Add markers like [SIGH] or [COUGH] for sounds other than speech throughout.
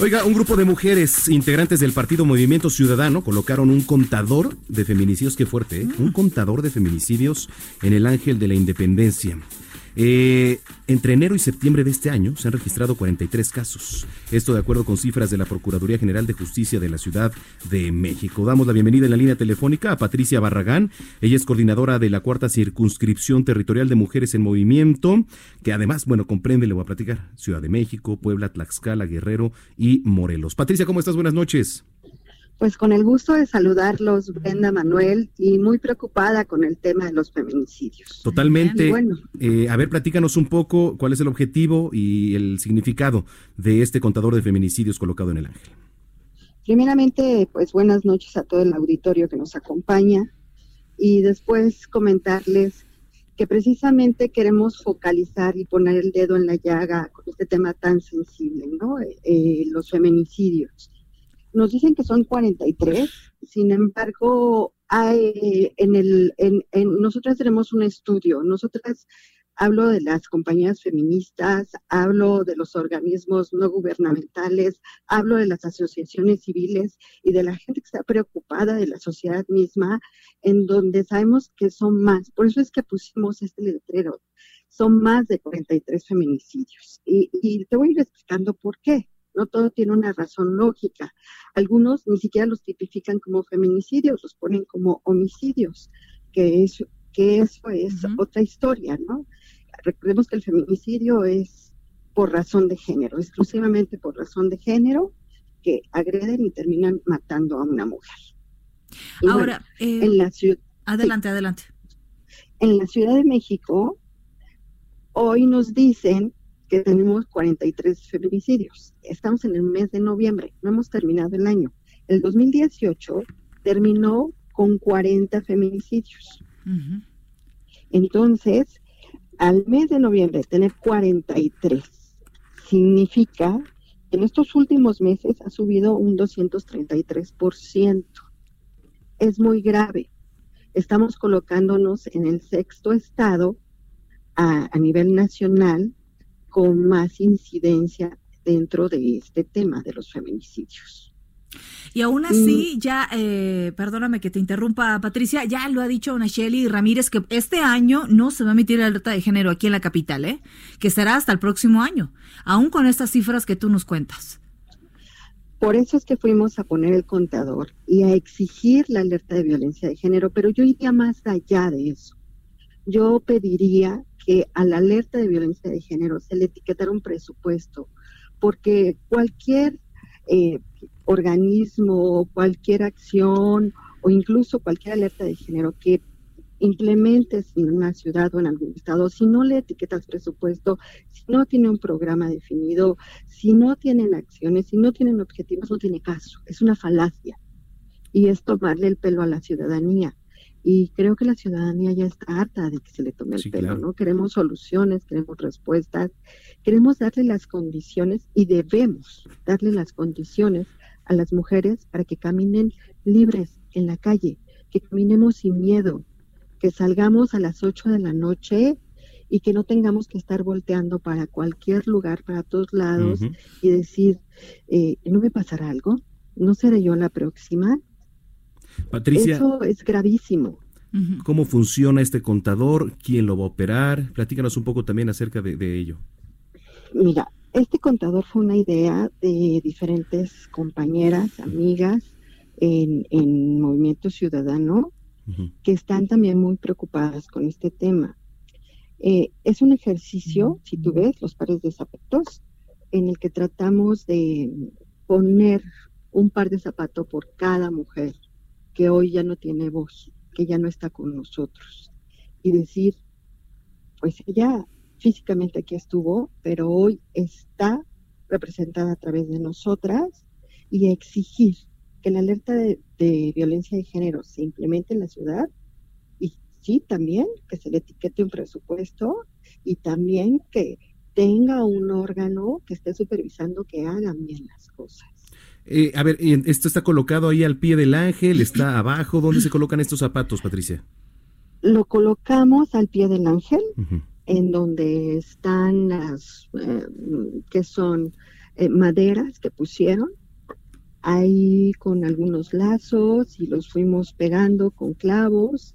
Oiga, un grupo de mujeres integrantes del partido Movimiento Ciudadano colocaron un contador de feminicidios, qué fuerte, ¿eh? un contador de feminicidios en el Ángel de la Independencia. Eh, entre enero y septiembre de este año se han registrado 43 casos. Esto de acuerdo con cifras de la Procuraduría General de Justicia de la Ciudad de México. Damos la bienvenida en la línea telefónica a Patricia Barragán. Ella es coordinadora de la cuarta circunscripción territorial de mujeres en movimiento, que además, bueno, comprende, le voy a platicar, Ciudad de México, Puebla, Tlaxcala, Guerrero y Morelos. Patricia, ¿cómo estás? Buenas noches. Pues con el gusto de saludarlos, Brenda Manuel, y muy preocupada con el tema de los feminicidios. Totalmente. Bueno. Eh, a ver, platícanos un poco cuál es el objetivo y el significado de este contador de feminicidios colocado en el Ángel. Primeramente, pues buenas noches a todo el auditorio que nos acompaña y después comentarles que precisamente queremos focalizar y poner el dedo en la llaga con este tema tan sensible, ¿no? Eh, los feminicidios nos dicen que son 43, sin embargo, hay en el, en, nosotras tenemos un estudio, nosotras hablo de las compañías feministas, hablo de los organismos no gubernamentales, hablo de las asociaciones civiles y de la gente que está preocupada de la sociedad misma, en donde sabemos que son más. Por eso es que pusimos este letrero. Son más de 43 feminicidios. Y, y te voy a ir explicando por qué. No todo tiene una razón lógica. Algunos ni siquiera los tipifican como feminicidios, los ponen como homicidios, que, es, que eso es otra historia, ¿no? Recordemos que el feminicidio es por razón de género, exclusivamente por razón de género, que agreden y terminan matando a una mujer. Ahora, eh, la ciudad, adelante, adelante. En la Ciudad de México, hoy nos dicen que tenemos 43 feminicidios. Estamos en el mes de noviembre, no hemos terminado el año. El 2018 terminó con 40 feminicidios. Entonces, al mes de noviembre tener 43 significa que en estos últimos meses ha subido un 233%. Es muy grave. Estamos colocándonos en el sexto estado a, a nivel nacional con más incidencia dentro de este tema de los feminicidios. Y aún así, mm. ya, eh, perdóname que te interrumpa, Patricia, ya lo ha dicho Nacheli Ramírez que este año no se va a emitir la alerta de género aquí en la capital, ¿eh? que será hasta el próximo año, aún con estas cifras que tú nos cuentas. Por eso es que fuimos a poner el contador y a exigir la alerta de violencia de género, pero yo iría más allá de eso. Yo pediría que a la alerta de violencia de género se le etiquetara un presupuesto, porque cualquier eh, organismo, cualquier acción o incluso cualquier alerta de género que implementes en una ciudad o en algún estado, si no le etiquetas presupuesto, si no tiene un programa definido, si no tienen acciones, si no tienen objetivos, no tiene caso. Es una falacia. Y es tomarle el pelo a la ciudadanía y creo que la ciudadanía ya está harta de que se le tome el pelo, ¿no? Queremos soluciones, queremos respuestas, queremos darle las condiciones y debemos darle las condiciones a las mujeres para que caminen libres en la calle, que caminemos sin miedo, que salgamos a las 8 de la noche y que no tengamos que estar volteando para cualquier lugar, para todos lados y decir, eh, ¿no me pasará algo? ¿No seré yo la próxima? Patricia. Eso es gravísimo. ¿Cómo funciona este contador? ¿Quién lo va a operar? Platícanos un poco también acerca de, ello. Mira, este contador fue una idea de diferentes compañeras, amigas en, Movimiento Ciudadano, que están también muy preocupadas con este tema. Eh, es un ejercicio, si tú ves, los pares de zapatos, en el que tratamos de poner un par de zapatos por cada mujer que hoy ya no tiene voz, que ya no está con nosotros. Y decir, pues ella físicamente aquí estuvo, pero hoy está representada a través de nosotras, y exigir que la alerta de, de violencia de género se implemente en la ciudad y sí también que se le etiquete un presupuesto y también que tenga un órgano que esté supervisando que hagan bien las cosas. Eh, a ver, ¿esto está colocado ahí al pie del ángel? ¿Está [CLEARS THROAT] abajo? ¿Dónde se colocan estos zapatos, Patricia? Lo colocamos al pie del ángel, en donde están las, eh, que son eh, maderas que pusieron, ahí con algunos lazos y los fuimos pegando con clavos,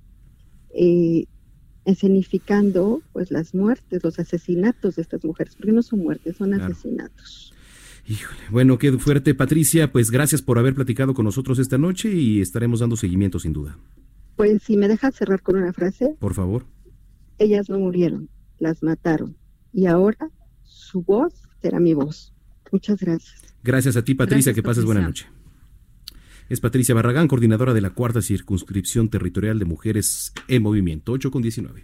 escenificando pues las muertes, los asesinatos de estas mujeres, porque no son muertes, son asesinatos. Híjole, bueno, qué fuerte, Patricia. Pues gracias por haber platicado con nosotros esta noche y estaremos dando seguimiento sin duda. Pues si me dejas cerrar con una frase. Por favor. Ellas no murieron, las mataron. Y ahora su voz será mi voz. Muchas gracias. Gracias a ti, Patricia. que pases buena noche. Es Patricia Barragán, coordinadora de la cuarta circunscripción territorial de mujeres en movimiento, 8 con 19.